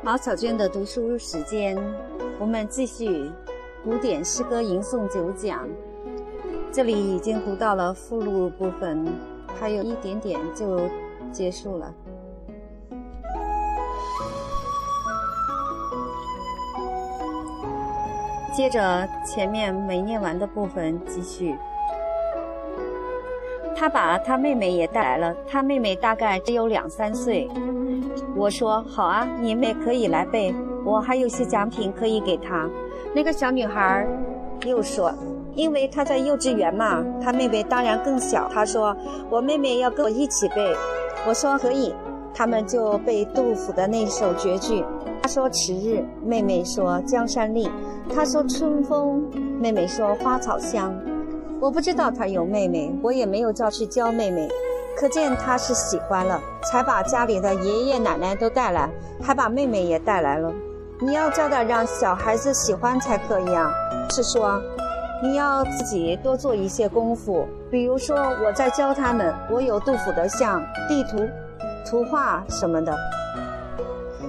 毛小娟的读书时间，我们继续古典诗歌吟诵九讲。这里已经读到了附录部分，还有一点点就结束了。接着前面没念完的部分继续。他把他妹妹也带来了，他妹妹大概只有两三岁。我说好啊，你妹可以来背，我还有些奖品可以给她。那个小女孩又说，因为她在幼稚园嘛，她妹妹当然更小。她说我妹妹要跟我一起背，我说可以。他们就背杜甫的那首绝句。他说迟日，妹妹说江山丽。他说春风，妹妹说花草香。我不知道他有妹妹，我也没有叫去教妹妹，可见他是喜欢了，才把家里的爷爷奶奶都带来，还把妹妹也带来了。你要教的让小孩子喜欢才可以啊，是说你要自己多做一些功夫，比如说我在教他们，我有杜甫的像地图、图画什么的。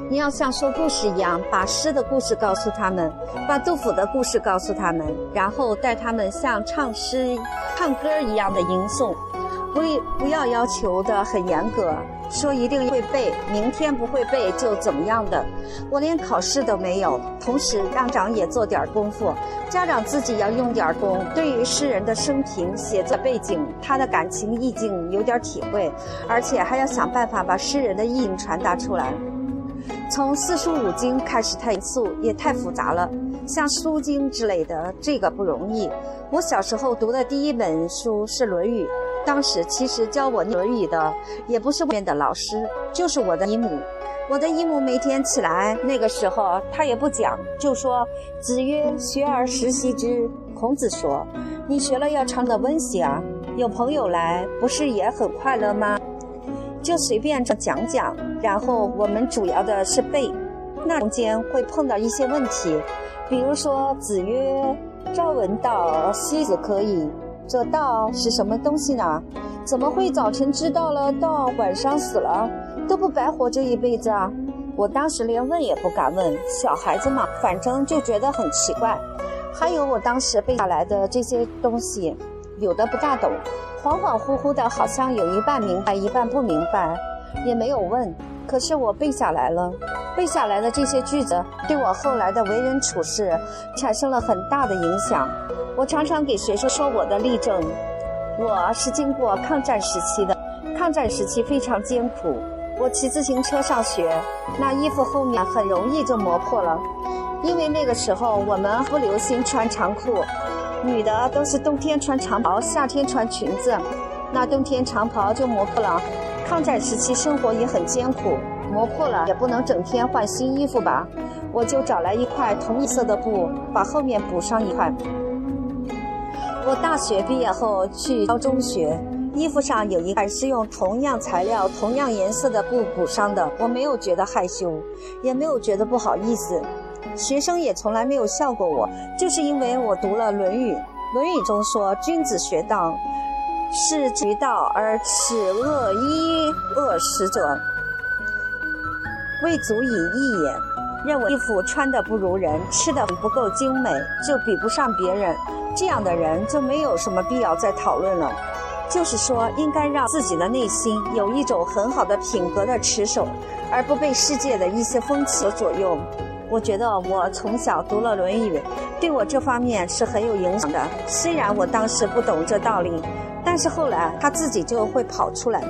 你要像说故事一样，把诗的故事告诉他们，把杜甫的故事告诉他们，然后带他们像唱诗、唱歌一样的吟诵，不不要要求的很严格，说一定会背，明天不会背就怎么样的。我连考试都没有，同时让长也做点功夫，家长自己要用点功，对于诗人的生平、写作背景、他的感情意境有点体会，而且还要想办法把诗人的意境传达出来。从四书五经开始太严肃，也太复杂了。像《书经》之类的，这个不容易。我小时候读的第一本书是《论语》，当时其实教我《论语》的也不是外面的老师，就是我的姨母。我的姨母每天起来，那个时候她也不讲，就说：“子曰：学而时习之。”孔子说：“你学了要常的温习啊，有朋友来，不是也很快乐吗？”就随便这讲讲，然后我们主要的是背，那中间会碰到一些问题，比如说子曰：“朝闻道，夕死可矣。”这道是什么东西呢？怎么会早晨知道了道，晚上死了，都不白活这一辈子啊？我当时连问也不敢问，小孩子嘛，反正就觉得很奇怪。还有我当时背下来的这些东西，有的不大懂。恍恍惚惚的，好像有一半明白，一半不明白，也没有问。可是我背下来了，背下来的这些句子，对我后来的为人处事产生了很大的影响。我常常给学生说我的例证，我是经过抗战时期的，抗战时期非常艰苦。我骑自行车上学，那衣服后面很容易就磨破了，因为那个时候我们不流行穿长裤。女的都是冬天穿长袍，夏天穿裙子，那冬天长袍就磨破了。抗战时期生活也很艰苦，磨破了也不能整天换新衣服吧？我就找来一块同一色的布，把后面补上一块。我大学毕业后去教中学，衣服上有一块是用同样材料、同样颜色的布补上的，我没有觉得害羞，也没有觉得不好意思。学生也从来没有笑过我，就是因为我读了《论语》。《论语》中说：“君子学道，是其道而耻恶衣恶食者，未足以义也。”认为衣服穿的不如人，吃的不够精美，就比不上别人，这样的人就没有什么必要再讨论了。就是说，应该让自己的内心有一种很好的品格的持守，而不被世界的一些风气所左右。我觉得我从小读了《论语》，对我这方面是很有影响的。虽然我当时不懂这道理，但是后来他自己就会跑出来。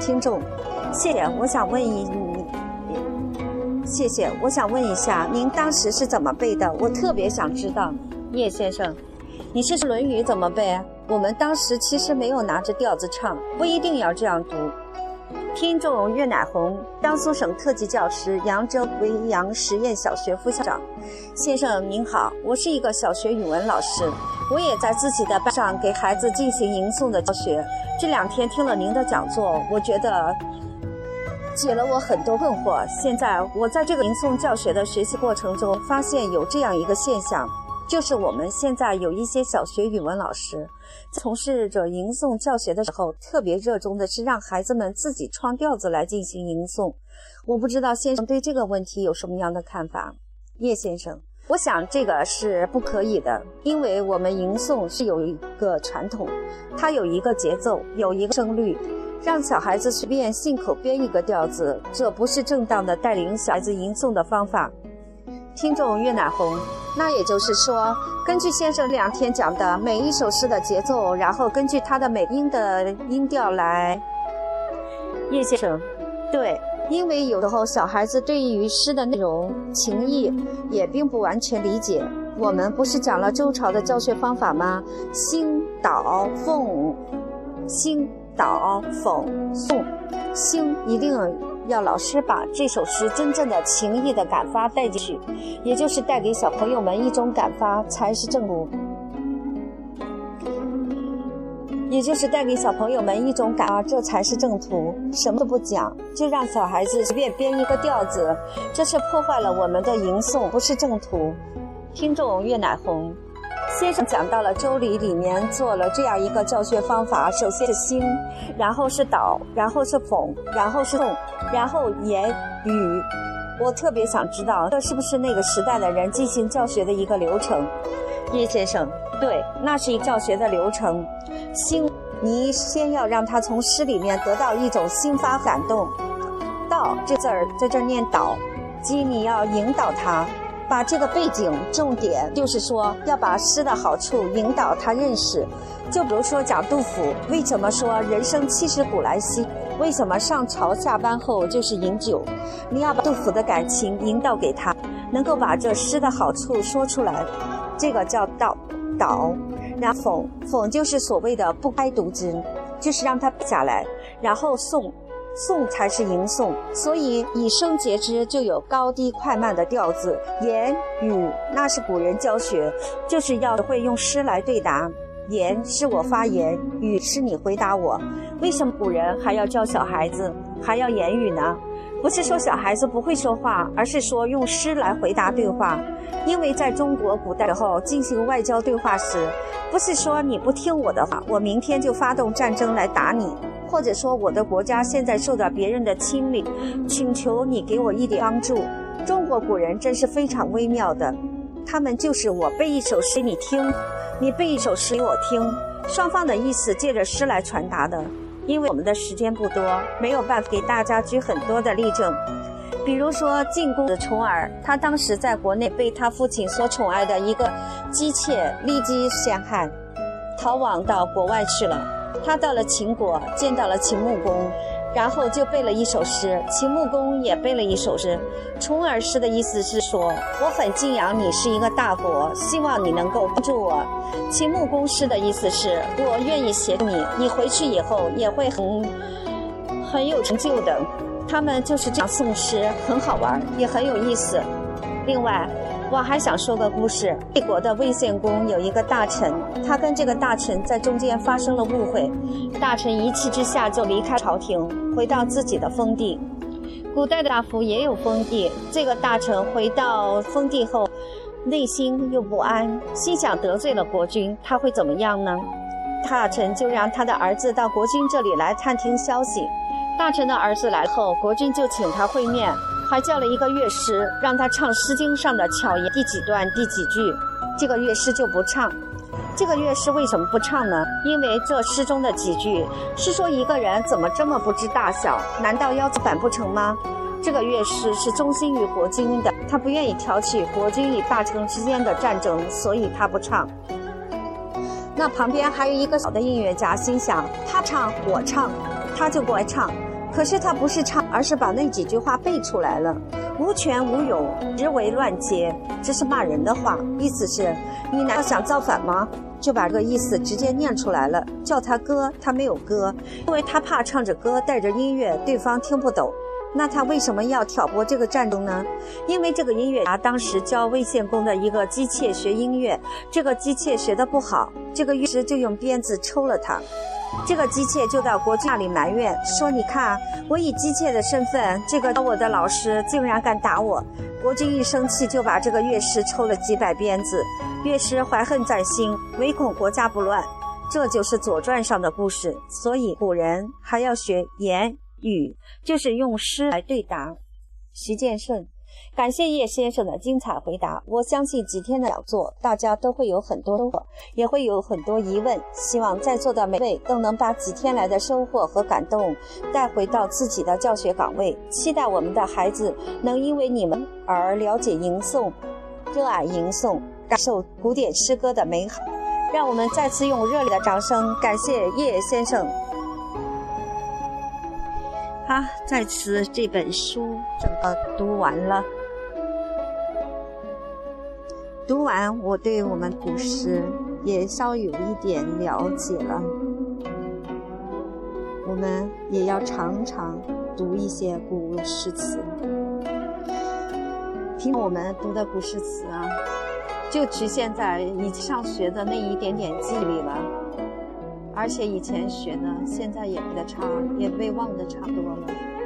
听众，谢谢。我想问一，谢谢。我想问一下，您当时是怎么背的？我特别想知道。叶先生，你是《论语》怎么背？我们当时其实没有拿着调子唱，不一定要这样读。听众岳乃红，江苏省特级教师，扬州维扬实验小学副校长。先生您好，我是一个小学语文老师，我也在自己的班上给孩子进行吟诵的教学。这两天听了您的讲座，我觉得解了我很多困惑。现在我在这个吟诵教学的学习过程中，发现有这样一个现象。就是我们现在有一些小学语文老师，从事着吟诵教学的时候，特别热衷的是让孩子们自己创调子来进行吟诵。我不知道先生对这个问题有什么样的看法，叶先生。我想这个是不可以的，因为我们吟诵是有一个传统，它有一个节奏，有一个声律，让小孩子随便信口编一个调子，这不是正当的带领小孩子吟诵的方法。听众岳乃红，那也就是说，根据先生两天讲的每一首诗的节奏，然后根据它的每音的音调来。叶先生，对。因为有时候小孩子对于诗的内容情意也并不完全理解。我们不是讲了周朝的教学方法吗？兴导奉，兴导讽颂，兴一定要老师把这首诗真正的情意的感发带进去，也就是带给小朋友们一种感发才是正路。也就是带给小朋友们一种感啊，这才是正途。什么都不讲，就让小孩子随便编一个调子，这是破坏了我们的吟诵，不是正途。听众岳乃红先生讲到了《周礼》里面做了这样一个教学方法：首先是兴，然后是导，然后是讽，然后是颂，然后言语。我特别想知道，这是不是那个时代的人进行教学的一个流程？叶先生。对，那是一教学的流程。心，你先要让他从诗里面得到一种心发感动。导这字儿在这念导，即你要引导他，把这个背景重点，就是说要把诗的好处引导他认识。就比如说讲杜甫，为什么说人生七十古来稀？为什么上朝下班后就是饮酒？你要把杜甫的感情引导给他，能够把这诗的好处说出来，这个叫道。导，然后讽讽就是所谓的不该读之，就是让他下来，然后诵，诵才是吟诵。所以以声节之就有高低快慢的调子。言语那是古人教学，就是要会用诗来对答。言是我发言，语是你回答我。为什么古人还要教小孩子还要言语呢？不是说小孩子不会说话，而是说用诗来回答对话。因为在中国古代时候进行外交对话时，不是说你不听我的话，我明天就发动战争来打你，或者说我的国家现在受到别人的侵略，请求你给我一点帮助。中国古人真是非常微妙的，他们就是我背一首诗你听，你背一首诗给我听，双方的意思借着诗来传达的。因为我们的时间不多，没有办法给大家举很多的例证。比如说晋公子重耳，他当时在国内被他父亲所宠爱的一个姬妾立即陷害，逃亡到国外去了。他到了秦国，见到了秦穆公。然后就背了一首诗，秦穆公也背了一首诗。重耳诗的意思是说，我很敬仰你是一个大国，希望你能够帮助我。秦穆公诗的意思是我愿意协助你，你回去以后也会很很有成就的。他们就是这样诵诗，很好玩，也很有意思。另外。我还想说个故事。魏国的魏献公有一个大臣，他跟这个大臣在中间发生了误会，大臣一气之下就离开朝廷，回到自己的封地。古代的大夫也有封地，这个大臣回到封地后，内心又不安，心想得罪了国君，他会怎么样呢？大臣就让他的儿子到国君这里来探听消息。大臣的儿子来后，国君就请他会面。还叫了一个乐师，让他唱《诗经》上的巧言第几段第几句，这个乐师就不唱。这个乐师为什么不唱呢？因为这诗中的几句是说一个人怎么这么不知大小，难道腰子反不成吗？这个乐师是忠心于国君的，他不愿意挑起国君与大臣之间的战争，所以他不唱。那旁边还有一个小的音乐家，心想他唱我唱，他就过来唱。可是他不是唱，而是把那几句话背出来了，无权无勇，直为乱接，这是骂人的话，意思是，你难道想造反吗？就把这个意思直接念出来了，叫他歌，他没有歌，因为他怕唱着歌带着音乐，对方听不懂。那他为什么要挑拨这个战争呢？因为这个音乐家当时教魏献公的一个姬妾学音乐，这个姬妾学的不好，这个乐师就用鞭子抽了他。这个姬妾就到国君那里埋怨说：“你看，我以姬妾的身份，这个我的老师竟然敢打我。”国君一生气，就把这个乐师抽了几百鞭子。乐师怀恨在心，唯恐国家不乱。这就是《左传》上的故事。所以古人还要学言语，就是用诗来对答。徐建顺，感谢叶先生的精彩回答。我相信几天的讲座，大家都会有很多收获，也会有很多疑问。希望在座的每位都能把几天来的收获和感动带回到自己的教学岗位。期待我们的孩子能因为你们而了解吟诵，热爱吟诵，感受古典诗歌的美好。让我们再次用热烈的掌声感谢叶先生。好，在此这本书整个读完了。读完，我对我们古诗也稍有一点了解了。我们也要常常读一些古诗词。听我们读的古诗词啊，就局限在你上学的那一点点记忆了。而且以前学呢，现在也不得差，也被忘得差不多了。